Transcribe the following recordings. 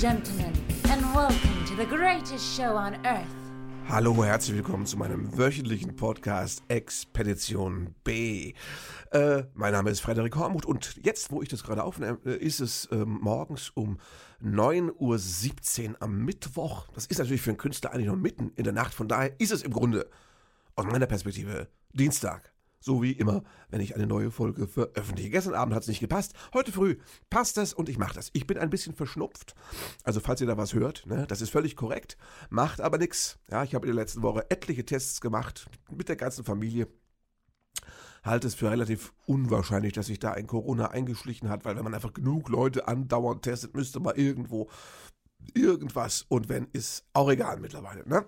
gentlemen, and welcome to the greatest show on earth. Hallo, herzlich willkommen zu meinem wöchentlichen Podcast Expedition B. Äh, mein Name ist Frederik Hormuth und jetzt, wo ich das gerade aufnehme, äh, ist es äh, morgens um 9.17 Uhr am Mittwoch. Das ist natürlich für einen Künstler eigentlich noch mitten in der Nacht, von daher ist es im Grunde aus meiner Perspektive Dienstag. So wie immer, wenn ich eine neue Folge veröffentliche. Gestern Abend hat es nicht gepasst. Heute früh passt es und ich mache das. Ich bin ein bisschen verschnupft. Also falls ihr da was hört, ne, das ist völlig korrekt. Macht aber nichts. Ja, ich habe in der letzten Woche etliche Tests gemacht mit der ganzen Familie. Halte es für relativ unwahrscheinlich, dass sich da ein Corona eingeschlichen hat, weil wenn man einfach genug Leute andauernd testet, müsste man irgendwo irgendwas und wenn ist auch egal mittlerweile. Ne?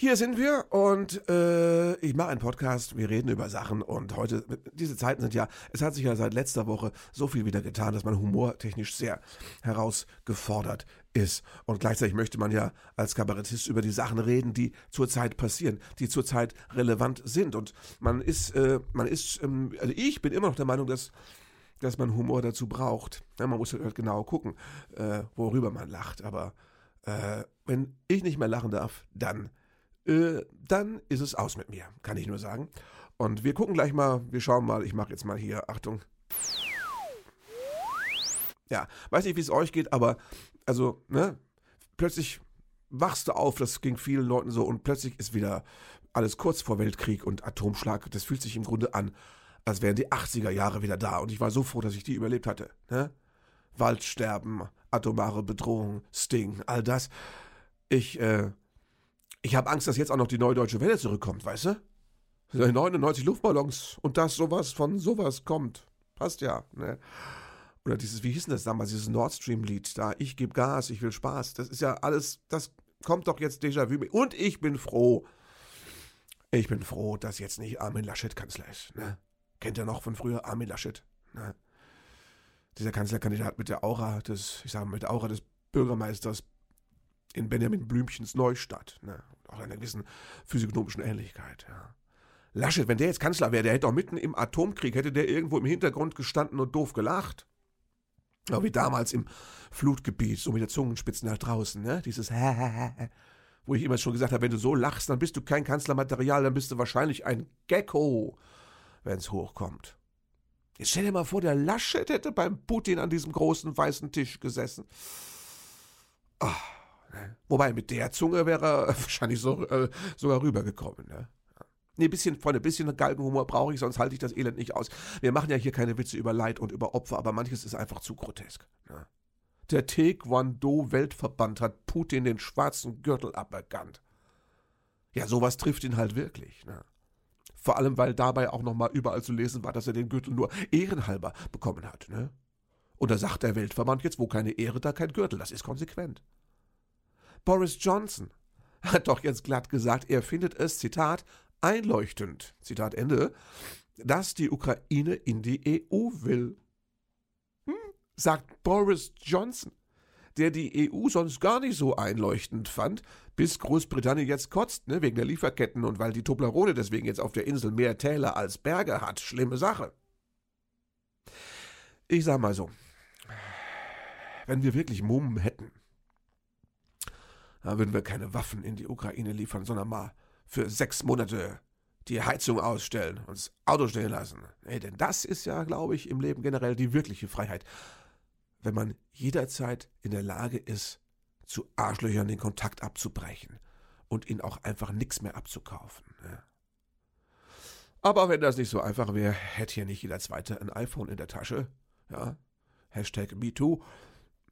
Hier sind wir und äh, ich mache einen Podcast. Wir reden über Sachen und heute, diese Zeiten sind ja, es hat sich ja seit letzter Woche so viel wieder getan, dass man humortechnisch sehr herausgefordert ist. Und gleichzeitig möchte man ja als Kabarettist über die Sachen reden, die zurzeit passieren, die zurzeit relevant sind. Und man ist, äh, man ist, ähm, also ich bin immer noch der Meinung, dass dass man Humor dazu braucht. Ja, man muss halt genau gucken, äh, worüber man lacht. Aber äh, wenn ich nicht mehr lachen darf, dann äh, dann ist es aus mit mir, kann ich nur sagen. Und wir gucken gleich mal, wir schauen mal, ich mache jetzt mal hier, Achtung. Ja, weiß nicht, wie es euch geht, aber also, ne, plötzlich wachst du auf, das ging vielen Leuten so und plötzlich ist wieder alles kurz vor Weltkrieg und Atomschlag. Das fühlt sich im Grunde an, als wären die 80er Jahre wieder da und ich war so froh, dass ich die überlebt hatte. Ne? Waldsterben, atomare Bedrohung, Sting, all das. Ich, äh, ich habe Angst, dass jetzt auch noch die neue deutsche Welle zurückkommt, weißt du? 99 Luftballons und dass sowas von sowas kommt. Passt ja, ne? Oder dieses, wie hieß denn das damals, dieses Nord Stream-Lied da, ich gebe Gas, ich will Spaß. Das ist ja alles, das kommt doch jetzt Déjà-vu. Und ich bin froh, ich bin froh, dass jetzt nicht Armin Laschet Kanzler ist, ne? Kennt ihr noch von früher Armin Laschet, ne? Dieser Kanzlerkandidat mit der Aura des, ich sage mit der Aura des Bürgermeisters in Benjamin Blümchens Neustadt. Ne? Auch einer gewissen physiognomischen Ähnlichkeit. Ja. Laschet, wenn der jetzt Kanzler wäre, der hätte doch mitten im Atomkrieg, hätte der irgendwo im Hintergrund gestanden und doof gelacht. Auch wie damals im Flutgebiet, so mit der Zungenspitze nach draußen, ne? Dieses wo ich immer schon gesagt habe, wenn du so lachst, dann bist du kein Kanzlermaterial, dann bist du wahrscheinlich ein Gecko, wenn's hochkommt. Jetzt stell dir mal vor, der Laschet hätte beim Putin an diesem großen weißen Tisch gesessen. Wobei, mit der Zunge wäre er wahrscheinlich so, äh, sogar rübergekommen. Ne? Nee, bisschen, Freunde, bisschen Galgenhumor brauche ich, sonst halte ich das Elend nicht aus. Wir machen ja hier keine Witze über Leid und über Opfer, aber manches ist einfach zu grotesk. Ne? Der Taekwondo-Weltverband hat Putin den schwarzen Gürtel aberkannt. Ja, sowas trifft ihn halt wirklich. Ne? Vor allem, weil dabei auch nochmal überall zu lesen war, dass er den Gürtel nur ehrenhalber bekommen hat. Ne? Und da sagt der Weltverband jetzt, wo keine Ehre, da kein Gürtel. Das ist konsequent. Boris Johnson hat doch jetzt glatt gesagt, er findet es, Zitat, einleuchtend, Zitat Ende, dass die Ukraine in die EU will. Hm, sagt Boris Johnson, der die EU sonst gar nicht so einleuchtend fand, bis Großbritannien jetzt kotzt, ne, wegen der Lieferketten und weil die Toblerone deswegen jetzt auf der Insel mehr Täler als Berge hat. Schlimme Sache. Ich sag mal so, wenn wir wirklich Mumm hätten, würden wir keine Waffen in die Ukraine liefern, sondern mal für sechs Monate die Heizung ausstellen und das Auto stehen lassen. Nee, denn das ist ja, glaube ich, im Leben generell die wirkliche Freiheit. Wenn man jederzeit in der Lage ist, zu Arschlöchern den Kontakt abzubrechen und ihnen auch einfach nichts mehr abzukaufen. Ne? Aber wenn das nicht so einfach wäre, hätte hier nicht jeder Zweite ein iPhone in der Tasche. Ja, Hashtag MeToo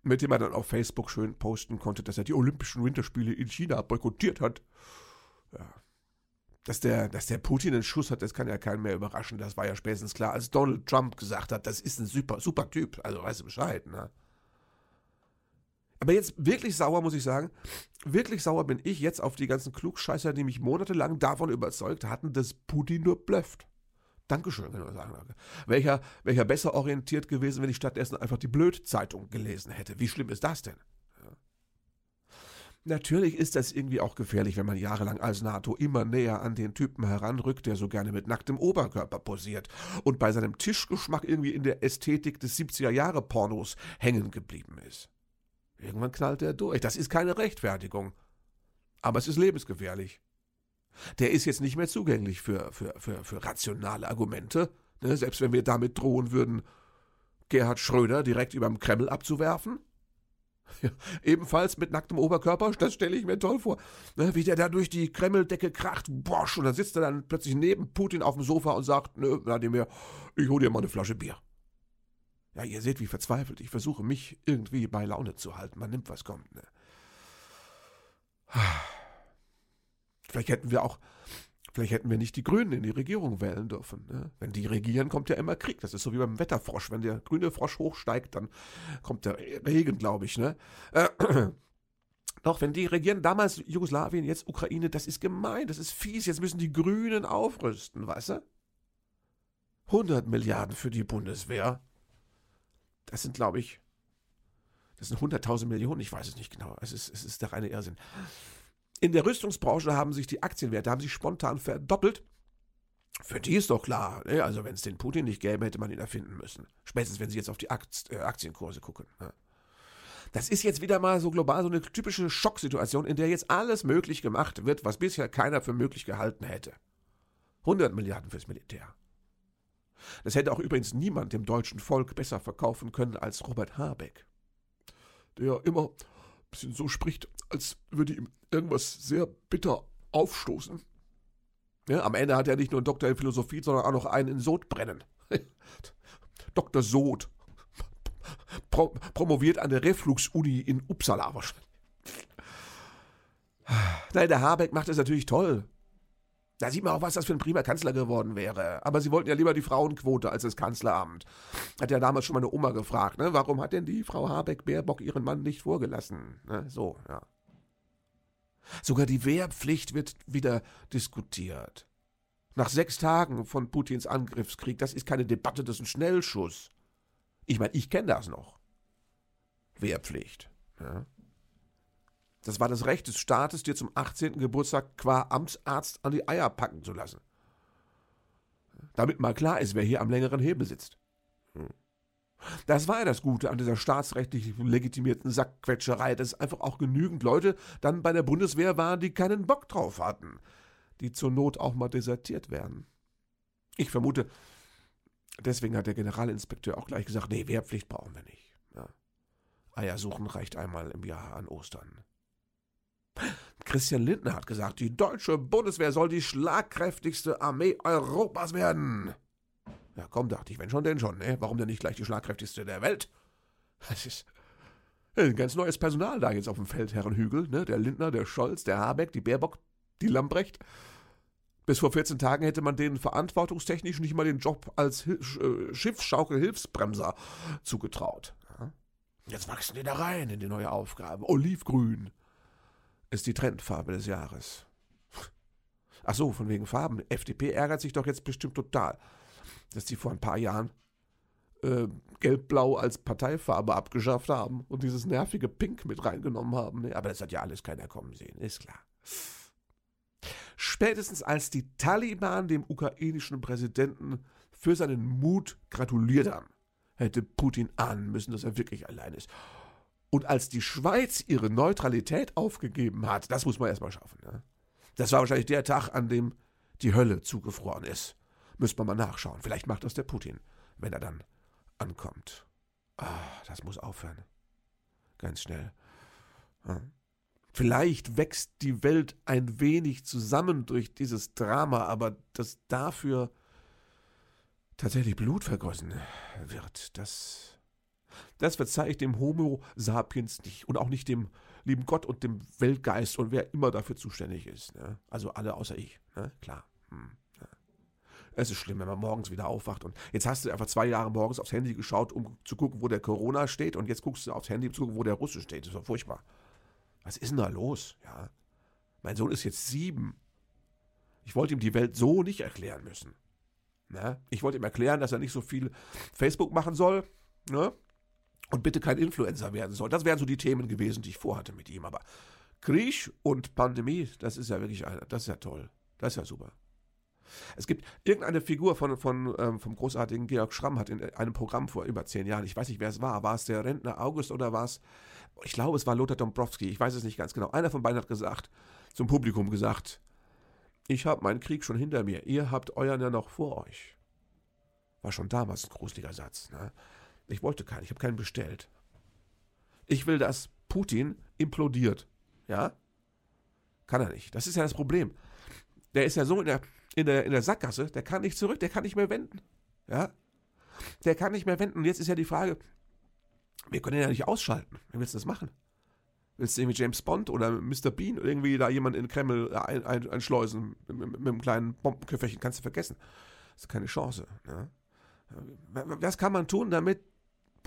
mit dem er dann auf Facebook schön posten konnte, dass er die Olympischen Winterspiele in China boykottiert hat. Ja. Dass der, dass der Putin einen Schuss hat, das kann ja keinen mehr überraschen. Das war ja spätestens klar, als Donald Trump gesagt hat, das ist ein super, super Typ. Also weißt du Bescheid, ne? Aber jetzt wirklich sauer, muss ich sagen, wirklich sauer bin ich jetzt auf die ganzen Klugscheißer, die mich monatelang davon überzeugt hatten, dass Putin nur blufft. Dankeschön, kann man sagen. Welcher, welcher besser orientiert gewesen, wenn ich stattdessen einfach die Blöd-Zeitung gelesen hätte. Wie schlimm ist das denn? Natürlich ist das irgendwie auch gefährlich, wenn man jahrelang als NATO immer näher an den Typen heranrückt, der so gerne mit nacktem Oberkörper posiert und bei seinem Tischgeschmack irgendwie in der Ästhetik des 70er Jahre Pornos hängen geblieben ist. Irgendwann knallt er durch. Das ist keine Rechtfertigung. Aber es ist lebensgefährlich. Der ist jetzt nicht mehr zugänglich für, für, für, für rationale Argumente. Ne? Selbst wenn wir damit drohen würden, Gerhard Schröder direkt überm Kreml abzuwerfen. Ja, ebenfalls mit nacktem Oberkörper, das stelle ich mir toll vor. Ne, wie der da durch die Kremldecke kracht, bosch, und dann sitzt er dann plötzlich neben Putin auf dem Sofa und sagt, nö, Wladimir, ich hol dir mal eine Flasche Bier. Ja, ihr seht, wie verzweifelt ich versuche, mich irgendwie bei Laune zu halten. Man nimmt, was kommt. Ne? Vielleicht hätten wir auch, vielleicht hätten wir nicht die Grünen in die Regierung wählen dürfen. Ne? Wenn die regieren, kommt ja immer Krieg. Das ist so wie beim Wetterfrosch. Wenn der grüne Frosch hochsteigt, dann kommt der Regen, glaube ich. Ne? Äh, doch, wenn die regieren, damals Jugoslawien, jetzt Ukraine, das ist gemein, das ist fies. Jetzt müssen die Grünen aufrüsten, weißt du? 100 Milliarden für die Bundeswehr. Das sind, glaube ich, das sind 100.000 Millionen, ich weiß es nicht genau. Es ist, es ist der reine Irrsinn. In der Rüstungsbranche haben sich die Aktienwerte haben sich spontan verdoppelt. Für die ist doch klar, ne? also wenn es den Putin nicht gäbe, hätte man ihn erfinden müssen. Spätestens, wenn Sie jetzt auf die äh, Aktienkurse gucken. Ne? Das ist jetzt wieder mal so global so eine typische Schocksituation, in der jetzt alles möglich gemacht wird, was bisher keiner für möglich gehalten hätte. 100 Milliarden fürs Militär. Das hätte auch übrigens niemand dem deutschen Volk besser verkaufen können als Robert Habeck, der immer bisschen so spricht, als würde ihm irgendwas sehr bitter aufstoßen. Ja, am Ende hat er nicht nur einen Doktor in Philosophie, sondern auch noch einen in Sodbrennen. Dr. Sod. Pro promoviert an der Reflux-Uni in Uppsala wahrscheinlich. Nein, der Habeck macht es natürlich toll. Da sieht man auch, was das für ein prima Kanzler geworden wäre. Aber sie wollten ja lieber die Frauenquote als das Kanzleramt. Hat ja damals schon meine Oma gefragt, ne? Warum hat denn die Frau Habeck-Baerbock ihren Mann nicht vorgelassen? Ne? So, ja. Sogar die Wehrpflicht wird wieder diskutiert. Nach sechs Tagen von Putins Angriffskrieg, das ist keine Debatte, das ist ein Schnellschuss. Ich meine, ich kenne das noch. Wehrpflicht. Ja. Das war das Recht des Staates, dir zum 18. Geburtstag qua Amtsarzt an die Eier packen zu lassen. Damit mal klar ist, wer hier am längeren Hebel sitzt. Hm. Das war ja das Gute an dieser staatsrechtlich legitimierten Sackquetscherei, dass einfach auch genügend Leute dann bei der Bundeswehr waren, die keinen Bock drauf hatten, die zur Not auch mal desertiert werden. Ich vermute, deswegen hat der Generalinspekteur auch gleich gesagt, nee, Wehrpflicht brauchen wir nicht. Ja. Eier suchen reicht einmal im Jahr an Ostern. Christian Lindner hat gesagt, die deutsche Bundeswehr soll die schlagkräftigste Armee Europas werden. Ja, komm, dachte ich, wenn schon, denn schon, ne? Warum denn nicht gleich die schlagkräftigste der Welt? Das ist ein ganz neues Personal da jetzt auf dem Feldherrenhügel, ne? Der Lindner, der Scholz, der Habeck, die Baerbock, die Lambrecht. Bis vor 14 Tagen hätte man denen verantwortungstechnisch nicht mal den Job als äh, Schiffsschaukel-Hilfsbremser zugetraut. Jetzt wachsen die da rein in die neue Aufgabe. Olivgrün ist die Trendfarbe des Jahres. Ach so, von wegen Farben. FDP ärgert sich doch jetzt bestimmt total, dass die vor ein paar Jahren äh, Gelb-Blau als Parteifarbe abgeschafft haben und dieses nervige Pink mit reingenommen haben. Aber das hat ja alles keiner kommen sehen, ist klar. Spätestens als die Taliban dem ukrainischen Präsidenten für seinen Mut gratuliert haben, hätte Putin ahnen müssen, dass er wirklich allein ist. Und als die Schweiz ihre Neutralität aufgegeben hat, das muss man erstmal schaffen. Ne? Das war wahrscheinlich der Tag, an dem die Hölle zugefroren ist. Müsste man mal nachschauen. Vielleicht macht das der Putin, wenn er dann ankommt. Ah, das muss aufhören. Ganz schnell. Ja. Vielleicht wächst die Welt ein wenig zusammen durch dieses Drama, aber dass dafür tatsächlich Blut vergossen wird, das das verzeihe ich dem Homo sapiens nicht und auch nicht dem lieben Gott und dem Weltgeist und wer immer dafür zuständig ist. Ne? Also alle außer ich, ne? klar. Hm. Es ist schlimm, wenn man morgens wieder aufwacht und jetzt hast du einfach zwei Jahre morgens aufs Handy geschaut, um zu gucken, wo der Corona steht und jetzt guckst du aufs Handy, um zu gucken, wo der Russe steht. Das ist doch furchtbar. Was ist denn da los? Ja. Mein Sohn ist jetzt sieben. Ich wollte ihm die Welt so nicht erklären müssen. Ne? Ich wollte ihm erklären, dass er nicht so viel Facebook machen soll. Ne? Und bitte kein Influencer werden soll. Das wären so die Themen gewesen, die ich vorhatte mit ihm. Aber Krieg und Pandemie, das ist ja wirklich, das ist ja toll. Das ist ja super. Es gibt irgendeine Figur von, von, ähm, vom großartigen Georg Schramm hat in einem Programm vor über zehn Jahren, ich weiß nicht, wer es war, war es der Rentner August oder war es, ich glaube, es war Lothar Dombrowski, ich weiß es nicht ganz genau. Einer von beiden hat gesagt, zum Publikum gesagt, ich habe meinen Krieg schon hinter mir, ihr habt euren ja noch vor euch. War schon damals ein gruseliger Satz. Ne? Ich wollte keinen, ich habe keinen bestellt. Ich will, dass Putin implodiert. Ja? Kann er nicht. Das ist ja das Problem. Der ist ja so in der, in der, in der Sackgasse, der kann nicht zurück, der kann nicht mehr wenden. Ja? Der kann nicht mehr wenden. Und jetzt ist ja die Frage, wir können ihn ja nicht ausschalten. Wie willst du das machen? Willst du irgendwie James Bond oder Mr. Bean irgendwie da jemanden in Kreml ein, ein, einschleusen mit, mit, einem kleinen Bombenköfferchen? Kannst du vergessen. Das ist keine Chance. Ne? Was kann man tun, damit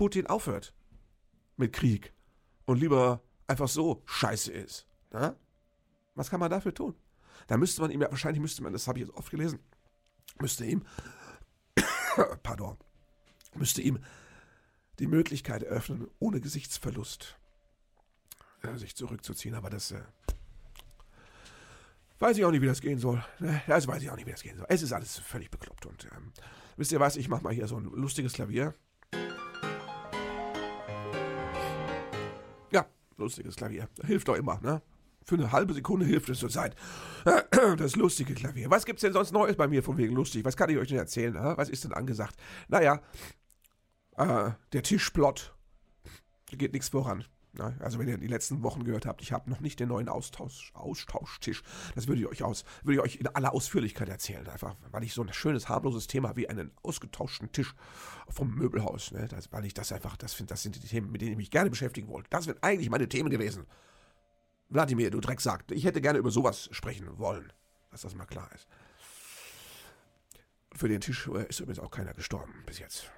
Putin aufhört mit Krieg und lieber einfach so scheiße ist? Ne? Was kann man dafür tun? Da müsste man ihm ja, wahrscheinlich müsste man, das habe ich jetzt oft gelesen, müsste ihm, pardon, müsste ihm die Möglichkeit eröffnen, ohne Gesichtsverlust äh, sich zurückzuziehen. Aber das äh, weiß ich auch nicht, wie das gehen soll. Ne? Das weiß ich auch nicht, wie das gehen soll. Es ist alles völlig bekloppt. Und ähm, wisst ihr was, ich mache mal hier so ein lustiges Klavier. Lustiges Klavier. Hilft doch immer, ne? Für eine halbe Sekunde hilft es zur Zeit. Das lustige Klavier. Was gibt's denn sonst Neues bei mir von wegen lustig? Was kann ich euch denn erzählen? Was ist denn angesagt? Naja, äh, der Tischplot. Da geht nichts voran. Na, also wenn ihr die letzten Wochen gehört habt, ich habe noch nicht den neuen Austausch, Austauschtisch. Das würde ich euch aus, würde ich euch in aller Ausführlichkeit erzählen. Einfach, weil ich so ein schönes, harmloses Thema wie einen ausgetauschten Tisch vom Möbelhaus, ne, das, weil ich das einfach, das finde, das sind die Themen, mit denen ich mich gerne beschäftigen wollte. Das wären eigentlich meine Themen gewesen. Wladimir, du Dreck sagt, ich hätte gerne über sowas sprechen wollen, dass das mal klar ist. Für den Tisch äh, ist übrigens auch keiner gestorben bis jetzt.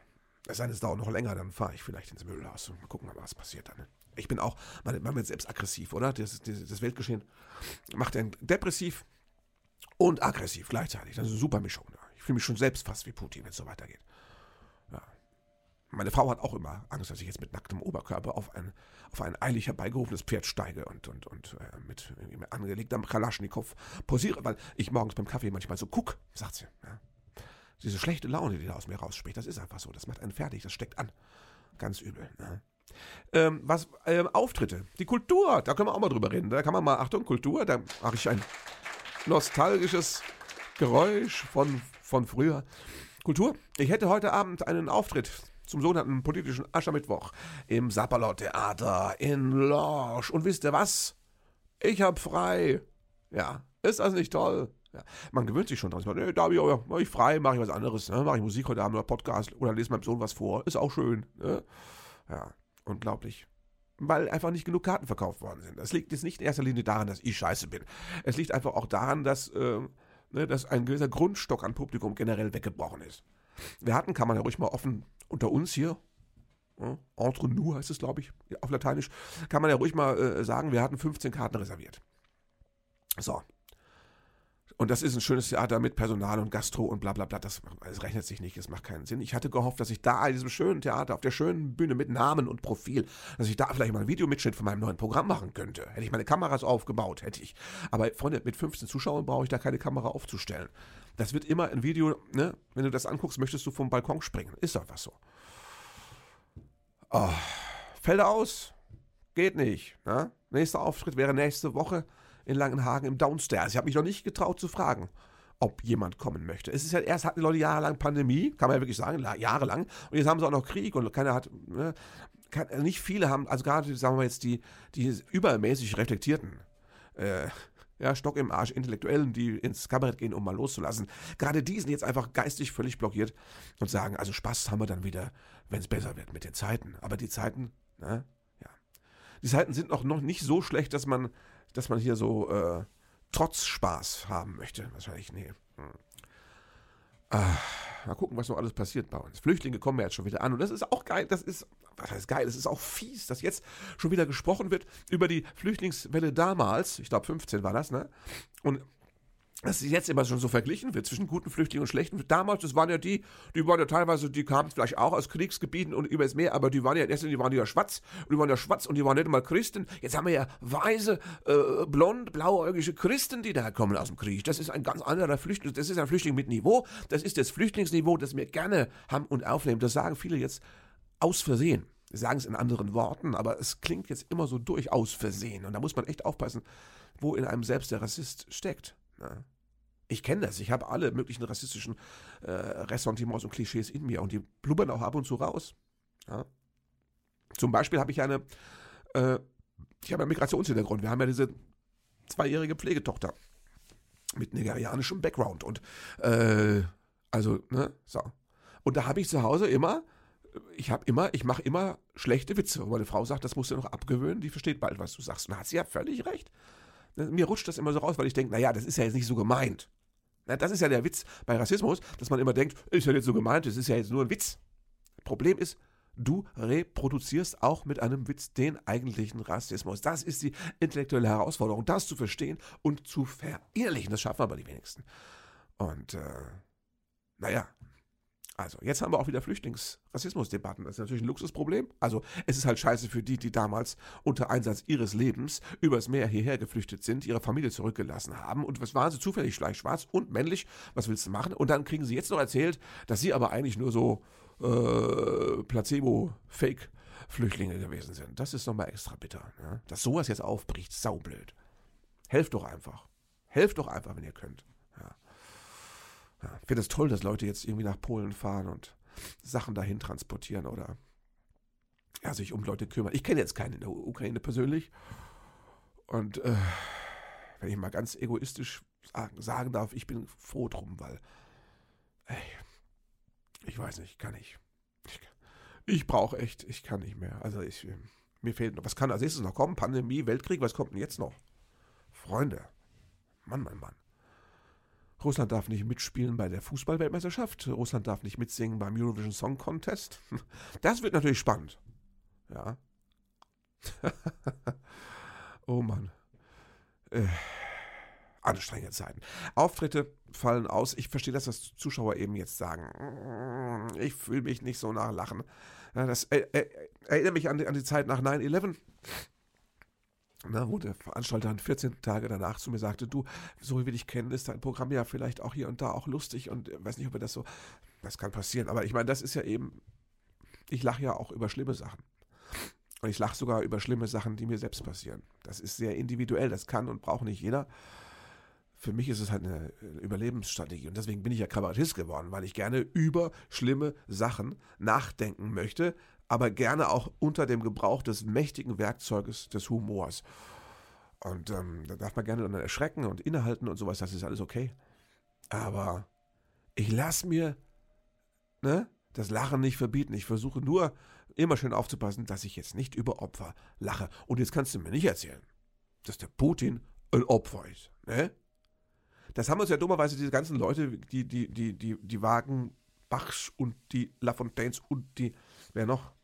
Es sei denn, es dauert noch länger, dann fahre ich vielleicht ins Müllhaus und mal gucken, was passiert dann. Ich bin auch, man, man wird selbst aggressiv, oder? Das, das, das Weltgeschehen macht einen depressiv und aggressiv gleichzeitig. Das ist eine super Mischung. Ich fühle mich schon selbst fast wie Putin, wenn es so weitergeht. Ja. Meine Frau hat auch immer Angst, dass ich jetzt mit nacktem Oberkörper auf ein, auf ein eilig herbeigerufenes Pferd steige und, und, und äh, mit, angelegtem Kalaschnikow posiere, weil ich morgens beim Kaffee manchmal so guck, sagt sie. Ja. Diese schlechte Laune, die da aus mir rausspricht, das ist einfach so. Das macht einen fertig, das steckt an. Ganz übel. Ne? Ähm, was, ähm, Auftritte, die Kultur, da können wir auch mal drüber reden. Da kann man mal, Achtung, Kultur, da mache ich ein nostalgisches Geräusch von, von früher. Kultur, ich hätte heute Abend einen Auftritt zum sogenannten politischen Aschermittwoch im Sapperlot-Theater in Lorsch. Und wisst ihr was? Ich hab frei. Ja, ist das nicht toll? Ja, man gewöhnt sich schon dran. Nee, da habe ich, mach ich frei, mache ich was anderes. Ne? Mache ich Musik heute Abend oder Podcast oder lese meinem Sohn was vor. Ist auch schön. Ne? Ja, unglaublich. Weil einfach nicht genug Karten verkauft worden sind. Das liegt jetzt nicht in erster Linie daran, dass ich scheiße bin. Es liegt einfach auch daran, dass, äh, ne, dass ein gewisser Grundstock an Publikum generell weggebrochen ist. Wir hatten, kann man ja ruhig mal offen unter uns hier, ja, entre nous heißt es, glaube ich, auf Lateinisch, kann man ja ruhig mal äh, sagen, wir hatten 15 Karten reserviert. So, und das ist ein schönes Theater mit Personal und Gastro und bla bla bla. Das, das rechnet sich nicht, das macht keinen Sinn. Ich hatte gehofft, dass ich da in diesem schönen Theater, auf der schönen Bühne mit Namen und Profil, dass ich da vielleicht mal einen Videomitschnitt von meinem neuen Programm machen könnte. Hätte ich meine Kameras aufgebaut, hätte ich. Aber Freunde, mit 15 Zuschauern brauche ich da keine Kamera aufzustellen. Das wird immer ein Video, ne? Wenn du das anguckst, möchtest du vom Balkon springen. Ist einfach so. Oh, fällt aus. Geht nicht. Ne? Nächster Auftritt wäre nächste Woche in Langenhagen im Downstairs. Ich habe mich noch nicht getraut zu fragen, ob jemand kommen möchte. Es ist ja erst hatten die Leute jahrelang Pandemie, kann man ja wirklich sagen, jahrelang. Und jetzt haben sie auch noch Krieg und keiner hat, ne, kann, nicht viele haben, also gerade, sagen wir jetzt, die, die übermäßig reflektierten, äh, ja, Stock im Arsch, Intellektuellen, die ins Kabarett gehen, um mal loszulassen. Gerade die sind jetzt einfach geistig völlig blockiert und sagen, also Spaß haben wir dann wieder, wenn es besser wird mit den Zeiten. Aber die Zeiten, ne, ja. Die Zeiten sind noch, noch nicht so schlecht, dass man dass man hier so äh, trotz Spaß haben möchte. Wahrscheinlich, nee. Hm. Ah, mal gucken, was noch alles passiert bei uns. Flüchtlinge kommen ja jetzt schon wieder an. Und das ist auch geil. Das ist, was heißt geil? Das ist auch fies, dass jetzt schon wieder gesprochen wird über die Flüchtlingswelle damals. Ich glaube, 15 war das, ne? Und dass es jetzt immer schon so verglichen wird zwischen guten Flüchtlingen und schlechten. Damals, das waren ja die, die waren ja teilweise, die kamen vielleicht auch aus Kriegsgebieten und übers Meer, aber die waren ja Linie, die waren ja schwarz und die waren ja schwarz und die waren nicht mal Christen. Jetzt haben wir ja weiße, äh, blond, blauäugige Christen, die da kommen aus dem Krieg. Das ist ein ganz anderer Flüchtling, das ist ein Flüchtling mit Niveau. Das ist das Flüchtlingsniveau, das wir gerne haben und aufnehmen. Das sagen viele jetzt aus Versehen. Sagen es in anderen Worten, aber es klingt jetzt immer so durchaus versehen. Und da muss man echt aufpassen, wo in einem selbst der Rassist steckt. Ja. Ich kenne das. Ich habe alle möglichen rassistischen äh, Ressentiments und Klischees in mir und die blubbern auch ab und zu raus. Ja. Zum Beispiel habe ich eine, äh, ich habe einen Migrationshintergrund. Wir haben ja diese zweijährige Pflegetochter mit nigerianischem Background und äh, also, ne, so. Und da habe ich zu Hause immer, ich habe immer, ich mache immer schlechte Witze. Und meine Frau sagt, das musst du noch abgewöhnen, die versteht bald, was du sagst. Und da hat sie ja völlig recht. Mir rutscht das immer so raus, weil ich denke, naja, das ist ja jetzt nicht so gemeint. Na, das ist ja der Witz bei Rassismus, dass man immer denkt, ist ja nicht so gemeint, das ist ja jetzt nur ein Witz. Problem ist, du reproduzierst auch mit einem Witz den eigentlichen Rassismus. Das ist die intellektuelle Herausforderung, das zu verstehen und zu verinnerlichen. Das schaffen aber die wenigsten. Und äh, naja, also, jetzt haben wir auch wieder Flüchtlingsrassismusdebatten. Das ist natürlich ein Luxusproblem. Also, es ist halt scheiße für die, die damals unter Einsatz ihres Lebens übers Meer hierher geflüchtet sind, ihre Familie zurückgelassen haben. Und was waren sie zufällig gleich schwarz und männlich? Was willst du machen? Und dann kriegen sie jetzt noch erzählt, dass sie aber eigentlich nur so äh, Placebo-Fake-Flüchtlinge gewesen sind. Das ist nochmal extra bitter. Ne? Dass sowas jetzt aufbricht, saublöd. Helft doch einfach. Helft doch einfach, wenn ihr könnt. Ja, ich finde es toll, dass Leute jetzt irgendwie nach Polen fahren und Sachen dahin transportieren oder ja, sich um Leute kümmern. Ich kenne jetzt keinen in der Ukraine persönlich. Und äh, wenn ich mal ganz egoistisch sagen, sagen, darf, ich bin froh drum, weil ey, ich weiß nicht, kann ich. Ich, ich brauche echt, ich kann nicht mehr. Also ich, mir fehlt noch, was kann als nächstes noch kommen? Pandemie, Weltkrieg, was kommt denn jetzt noch? Freunde, Mann, Mann, Mann. Russland darf nicht mitspielen bei der Fußballweltmeisterschaft. Russland darf nicht mitsingen beim Eurovision Song Contest. Das wird natürlich spannend. Ja. oh Mann. Äh, anstrengende Zeiten. Auftritte fallen aus. Ich verstehe, dass das Zuschauer eben jetzt sagen. Ich fühle mich nicht so nach Lachen. Das äh, äh, erinnert mich an die, an die Zeit nach 9-11 na, wo der Veranstalter dann 14 Tage danach zu mir sagte, du, so wie wir dich kennen, ist dein Programm ja vielleicht auch hier und da auch lustig und äh, weiß nicht, ob wir das so, das kann passieren. Aber ich meine, das ist ja eben, ich lache ja auch über schlimme Sachen. Und ich lache sogar über schlimme Sachen, die mir selbst passieren. Das ist sehr individuell, das kann und braucht nicht jeder. Für mich ist es halt eine Überlebensstrategie und deswegen bin ich ja Kabarettist geworden, weil ich gerne über schlimme Sachen nachdenken möchte, aber gerne auch unter dem Gebrauch des mächtigen Werkzeuges des Humors. Und ähm, da darf man gerne dann erschrecken und innehalten und sowas, das ist alles okay. Aber ich lasse mir ne, das Lachen nicht verbieten. Ich versuche nur immer schön aufzupassen, dass ich jetzt nicht über Opfer lache. Und jetzt kannst du mir nicht erzählen, dass der Putin ein Opfer ist. Ne? Das haben uns ja dummerweise diese ganzen Leute, die, die, die, die, die Wagen Bachs und die Lafontaines und die, wer noch?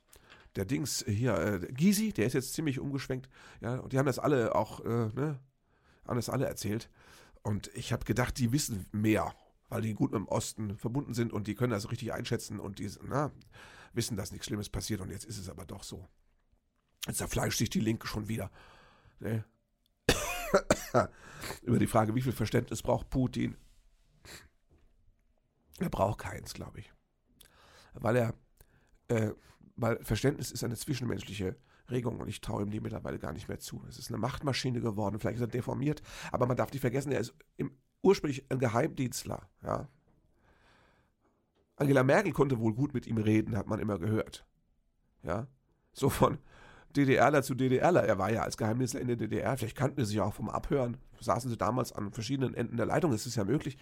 Der Dings hier, äh, Gysi, der ist jetzt ziemlich umgeschwenkt. Ja, und die haben das alle auch, äh, ne, haben das alle erzählt. Und ich habe gedacht, die wissen mehr, weil die gut mit dem Osten verbunden sind und die können das richtig einschätzen und die na, wissen, dass nichts Schlimmes passiert. Und jetzt ist es aber doch so. Jetzt zerfleischt sich die Linke schon wieder. Ne? Über die Frage, wie viel Verständnis braucht Putin? Er braucht keins, glaube ich. Weil er äh, weil Verständnis ist eine zwischenmenschliche Regung und ich traue ihm die mittlerweile gar nicht mehr zu. Es ist eine Machtmaschine geworden, vielleicht ist er deformiert, aber man darf nicht vergessen, er ist im, ursprünglich ein Geheimdienstler. Ja. Angela Merkel konnte wohl gut mit ihm reden, hat man immer gehört. Ja. So von DDRler zu DDRler. Er war ja als Geheimdienstler in der DDR, vielleicht kannten sie sich auch vom Abhören. Saßen sie damals an verschiedenen Enden der Leitung, das ist ja möglich.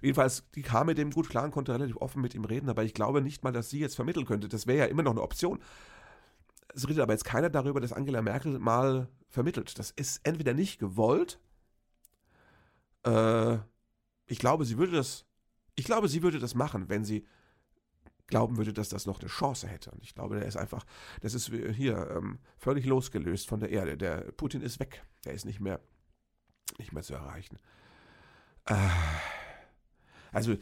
Jedenfalls, die kam mit dem gut klar und konnte relativ offen mit ihm reden, aber ich glaube nicht mal, dass sie jetzt vermitteln könnte. Das wäre ja immer noch eine Option. Es redet aber jetzt keiner darüber, dass Angela Merkel mal vermittelt. Das ist entweder nicht gewollt. Äh, ich glaube, sie würde das. Ich glaube, sie würde das machen, wenn sie glauben würde, dass das noch eine Chance hätte. Und ich glaube, der ist einfach, das ist hier ähm, völlig losgelöst von der Erde. Der Putin ist weg. Der ist nicht mehr, nicht mehr zu erreichen. Äh, also äh,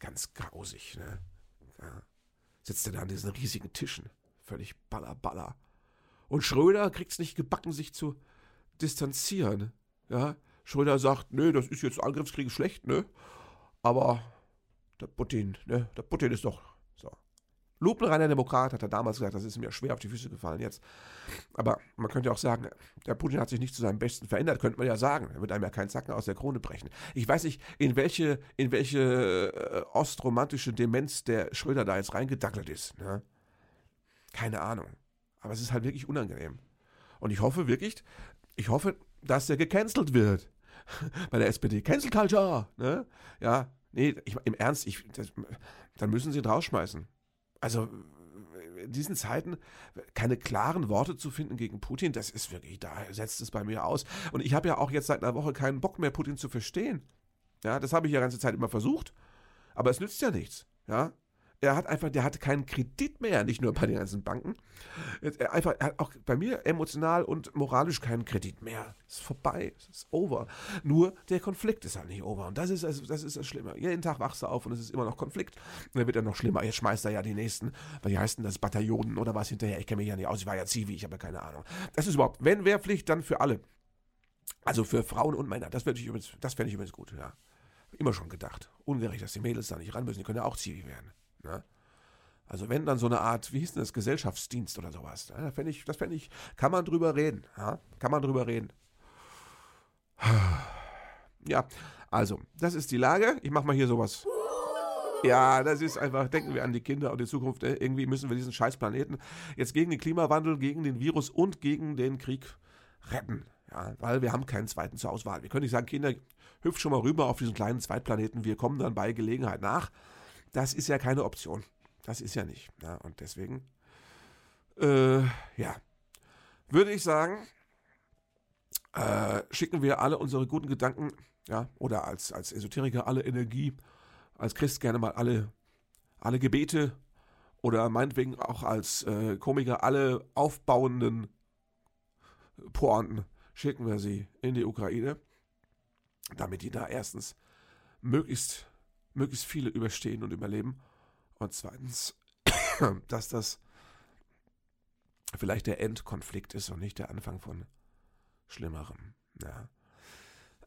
ganz grausig, ne? Ja. Sitzt er da an diesen riesigen Tischen. Völlig baller, baller. Und Schröder kriegt es nicht gebacken, sich zu distanzieren. Ja, Schröder sagt, nö, das ist jetzt Angriffskrieg schlecht, ne? Aber der Putin, ne? Der Putin ist doch Lupenreiner Demokrat hat er damals gesagt, das ist mir schwer auf die Füße gefallen jetzt. Aber man könnte auch sagen, der Putin hat sich nicht zu seinem Besten verändert, könnte man ja sagen. Er wird einem ja keinen Zacken aus der Krone brechen. Ich weiß nicht, in welche, in welche äh, ostromantische Demenz der Schröder da jetzt reingedackelt ist. Ne? Keine Ahnung. Aber es ist halt wirklich unangenehm. Und ich hoffe wirklich, ich hoffe, dass er gecancelt wird. Bei der SPD. Cancel Culture! Ne? Ja, nee, ich, im Ernst, ich, das, dann müssen sie ihn rausschmeißen. Also, in diesen Zeiten keine klaren Worte zu finden gegen Putin, das ist wirklich, da setzt es bei mir aus. Und ich habe ja auch jetzt seit einer Woche keinen Bock mehr, Putin zu verstehen. Ja, das habe ich ja ganze Zeit immer versucht. Aber es nützt ja nichts. Ja, er hat einfach, der hatte keinen Kredit mehr, nicht nur bei den ganzen Banken. Er, einfach, er hat auch bei mir emotional und moralisch keinen Kredit mehr. Ist vorbei, ist over. Nur der Konflikt ist halt nicht over. Und das ist, das ist das Schlimme. Jeden Tag wachst du auf und es ist immer noch Konflikt. Und dann wird er noch schlimmer. Jetzt schmeißt er ja die nächsten, weil die heißen das Bataillonen oder was hinterher. Ich kenne mich ja nicht aus, ich war ja Zivi, ich habe ja keine Ahnung. Das ist überhaupt, wenn Wehrpflicht, dann für alle. Also für Frauen und Männer. Das, das fände ich übrigens gut, ja. Immer schon gedacht. Ungerecht, dass die Mädels da nicht ran müssen. Die können ja auch Zivi werden. Ne? Also wenn dann so eine Art, wie hieß denn das, Gesellschaftsdienst oder sowas. Ja, das ich, das fände ich, kann man drüber reden. Ja? Kann man drüber reden. Ja, also, das ist die Lage. Ich mache mal hier sowas. Ja, das ist einfach, denken wir an die Kinder und die Zukunft. Ne? Irgendwie müssen wir diesen scheiß Planeten jetzt gegen den Klimawandel, gegen den Virus und gegen den Krieg retten. Ja, weil wir haben keinen zweiten zur Auswahl. Wir können nicht sagen, Kinder, hüpft schon mal rüber auf diesen kleinen Zweitplaneten, wir kommen dann bei Gelegenheit nach. Das ist ja keine Option. Das ist ja nicht. Ja, und deswegen, äh, ja, würde ich sagen, äh, schicken wir alle unsere guten Gedanken, ja, oder als, als Esoteriker alle Energie, als Christ gerne mal alle, alle Gebete oder meinetwegen auch als äh, Komiker alle aufbauenden Pointen schicken wir sie in die Ukraine, damit die da erstens möglichst möglichst viele überstehen und überleben. Und zweitens, dass das vielleicht der Endkonflikt ist und nicht der Anfang von Schlimmerem. Ja.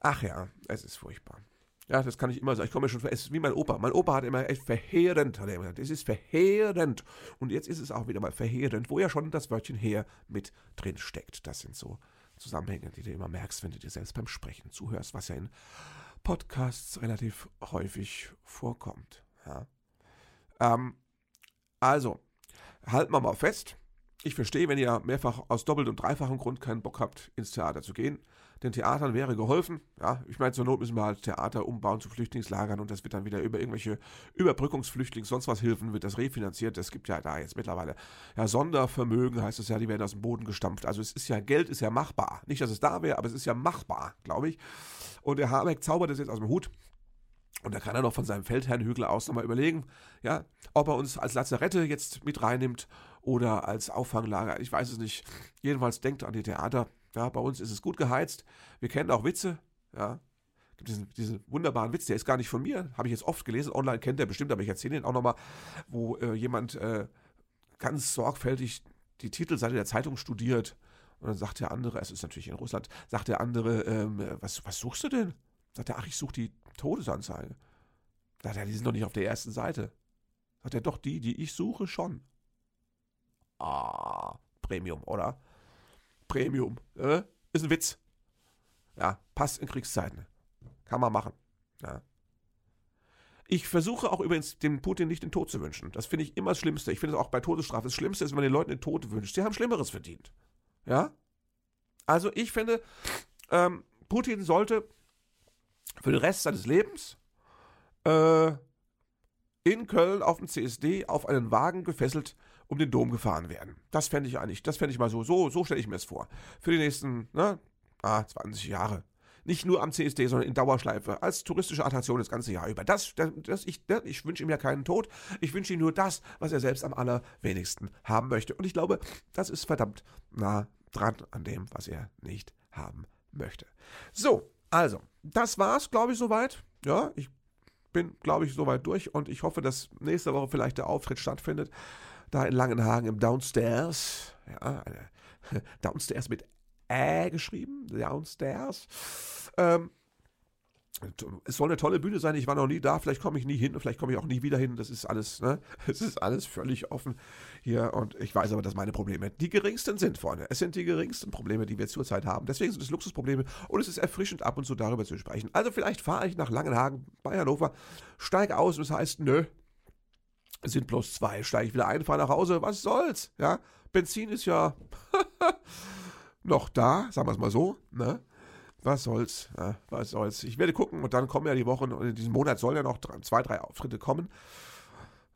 Ach ja, es ist furchtbar. Ja, das kann ich immer sagen. Ich komme mir schon, es ist wie mein Opa. Mein Opa hat immer echt verheerend, hat er immer gesagt. Es ist verheerend. Und jetzt ist es auch wieder mal verheerend, wo ja schon das Wörtchen her mit drin steckt. Das sind so Zusammenhänge, die du immer merkst, wenn du dir selbst beim Sprechen zuhörst, was ja in Podcasts relativ häufig vorkommt. Ja. Ähm, also, halten wir mal fest. Ich verstehe, wenn ihr mehrfach aus doppelt und dreifachem Grund keinen Bock habt, ins Theater zu gehen. Den Theatern wäre geholfen. Ja, ich meine, zur Not müssen wir halt Theater umbauen zu Flüchtlingslagern und das wird dann wieder über irgendwelche Überbrückungsflüchtlings, sonst was Hilfen, wird das refinanziert. Es gibt ja da jetzt mittlerweile ja Sondervermögen, heißt es ja, die werden aus dem Boden gestampft. Also es ist ja, Geld ist ja machbar. Nicht, dass es da wäre, aber es ist ja machbar, glaube ich. Und der Habeck zaubert das jetzt aus dem Hut. Und da kann er noch von seinem Feldherrnhügel aus nochmal überlegen, ja, ob er uns als Lazarette jetzt mit reinnimmt oder als Auffanglager. Ich weiß es nicht. Jedenfalls denkt an die Theater. Ja, bei uns ist es gut geheizt. Wir kennen auch Witze. Ja, gibt diesen, diesen wunderbaren Witz, der ist gar nicht von mir. Habe ich jetzt oft gelesen. Online kennt er bestimmt, aber ich erzähle ihn auch nochmal, wo äh, jemand äh, ganz sorgfältig die Titelseite der Zeitung studiert. Und dann sagt der andere, es ist natürlich in Russland, sagt der andere, ähm, was, was suchst du denn? Sagt er, ach, ich suche die Todesanzeige. Sagt er, die sind doch nicht auf der ersten Seite. Sagt er, doch, die, die ich suche, schon. Ah, Premium, oder? Premium. Äh? Ist ein Witz. Ja, passt in Kriegszeiten. Kann man machen. Ja. Ich versuche auch übrigens dem Putin nicht den Tod zu wünschen. Das finde ich immer das Schlimmste. Ich finde es auch bei Todesstrafe. Das Schlimmste ist, wenn man den Leuten den Tod wünscht. Sie haben Schlimmeres verdient. Ja? Also ich finde, ähm, Putin sollte für den Rest seines Lebens äh, in Köln auf dem CSD auf einen Wagen gefesselt um den Dom gefahren werden. Das fände ich eigentlich, das fände ich mal so, so, so stelle ich mir es vor. Für die nächsten, ne, ah, 20 Jahre. Nicht nur am CSD, sondern in Dauerschleife, als touristische Attraktion das ganze Jahr über. Das, das, das ich, das, ich wünsche ihm ja keinen Tod. Ich wünsche ihm nur das, was er selbst am allerwenigsten haben möchte. Und ich glaube, das ist verdammt nah dran an dem, was er nicht haben möchte. So, Also, das war's, glaube ich, soweit. Ja, ich bin, glaube ich, soweit durch und ich hoffe, dass nächste Woche vielleicht der Auftritt stattfindet. Da in Langenhagen im Downstairs. Ja, Downstairs mit Ä geschrieben. Downstairs. Ähm, es soll eine tolle Bühne sein. Ich war noch nie da. Vielleicht komme ich nie hin. Vielleicht komme ich auch nie wieder hin. Das ist alles, ne? Es ist alles völlig offen hier. Und ich weiß aber, dass meine Probleme die geringsten sind, Freunde. Es sind die geringsten Probleme, die wir zurzeit haben. Deswegen sind es Luxusprobleme. Und es ist erfrischend, ab und zu darüber zu sprechen. Also vielleicht fahre ich nach Langenhagen bei Hannover, steige aus und es heißt, nö, sind bloß zwei. Steige ich wieder ein, fahre nach Hause. Was soll's? Ja, Benzin ist ja noch da, sagen wir es mal so, ne? was soll's, ja, was soll's. Ich werde gucken und dann kommen ja die Wochen in diesem Monat sollen ja noch zwei, drei Auftritte kommen.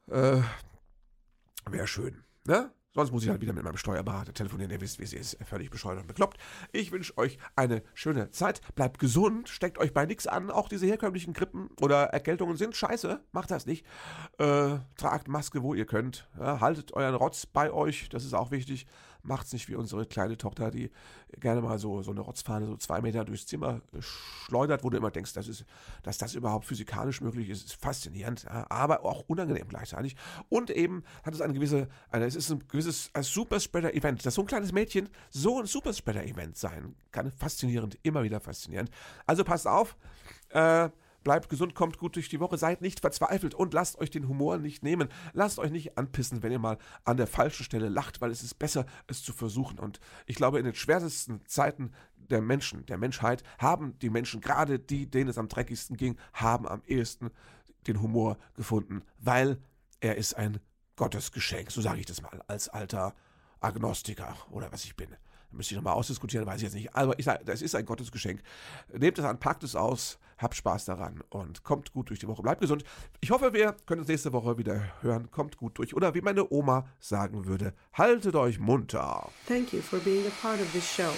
Äh, Wäre schön, ne? Sonst muss ich halt wieder mit meinem Steuerberater telefonieren. Ihr wisst, wie es ist. Völlig bescheuert und bekloppt. Ich wünsche euch eine schöne Zeit. Bleibt gesund. Steckt euch bei nichts an. Auch diese herkömmlichen Grippen oder Erkältungen sind scheiße. Macht das nicht. Äh, tragt Maske, wo ihr könnt. Ja, haltet euren Rotz bei euch. Das ist auch wichtig macht's nicht wie unsere kleine Tochter, die gerne mal so, so eine Rotzfahne so zwei Meter durchs Zimmer schleudert, wo du immer denkst, das ist, dass das überhaupt physikalisch möglich ist, ist faszinierend, aber auch unangenehm gleichzeitig. Und eben hat es eine gewisse, eine, es ist ein gewisses Superspreader-Event, dass so ein kleines Mädchen so ein Superspreader-Event sein kann. Faszinierend, immer wieder faszinierend. Also passt auf, äh, Bleibt gesund, kommt gut durch die Woche, seid nicht verzweifelt und lasst euch den Humor nicht nehmen. Lasst euch nicht anpissen, wenn ihr mal an der falschen Stelle lacht, weil es ist besser, es zu versuchen. Und ich glaube, in den schwersten Zeiten der Menschen, der Menschheit, haben die Menschen, gerade die, denen es am dreckigsten ging, haben am ehesten den Humor gefunden, weil er ist ein Gottesgeschenk, so sage ich das mal, als alter Agnostiker oder was ich bin. Müsste ich nochmal ausdiskutieren, weiß ich jetzt nicht. Aber ich sage, das ist ein Gottesgeschenk. Nehmt es an, packt es aus, habt Spaß daran und kommt gut durch die Woche. Bleibt gesund. Ich hoffe, wir können uns nächste Woche wieder hören. Kommt gut durch. Oder wie meine Oma sagen würde, haltet euch munter. Thank you for being a part of this show.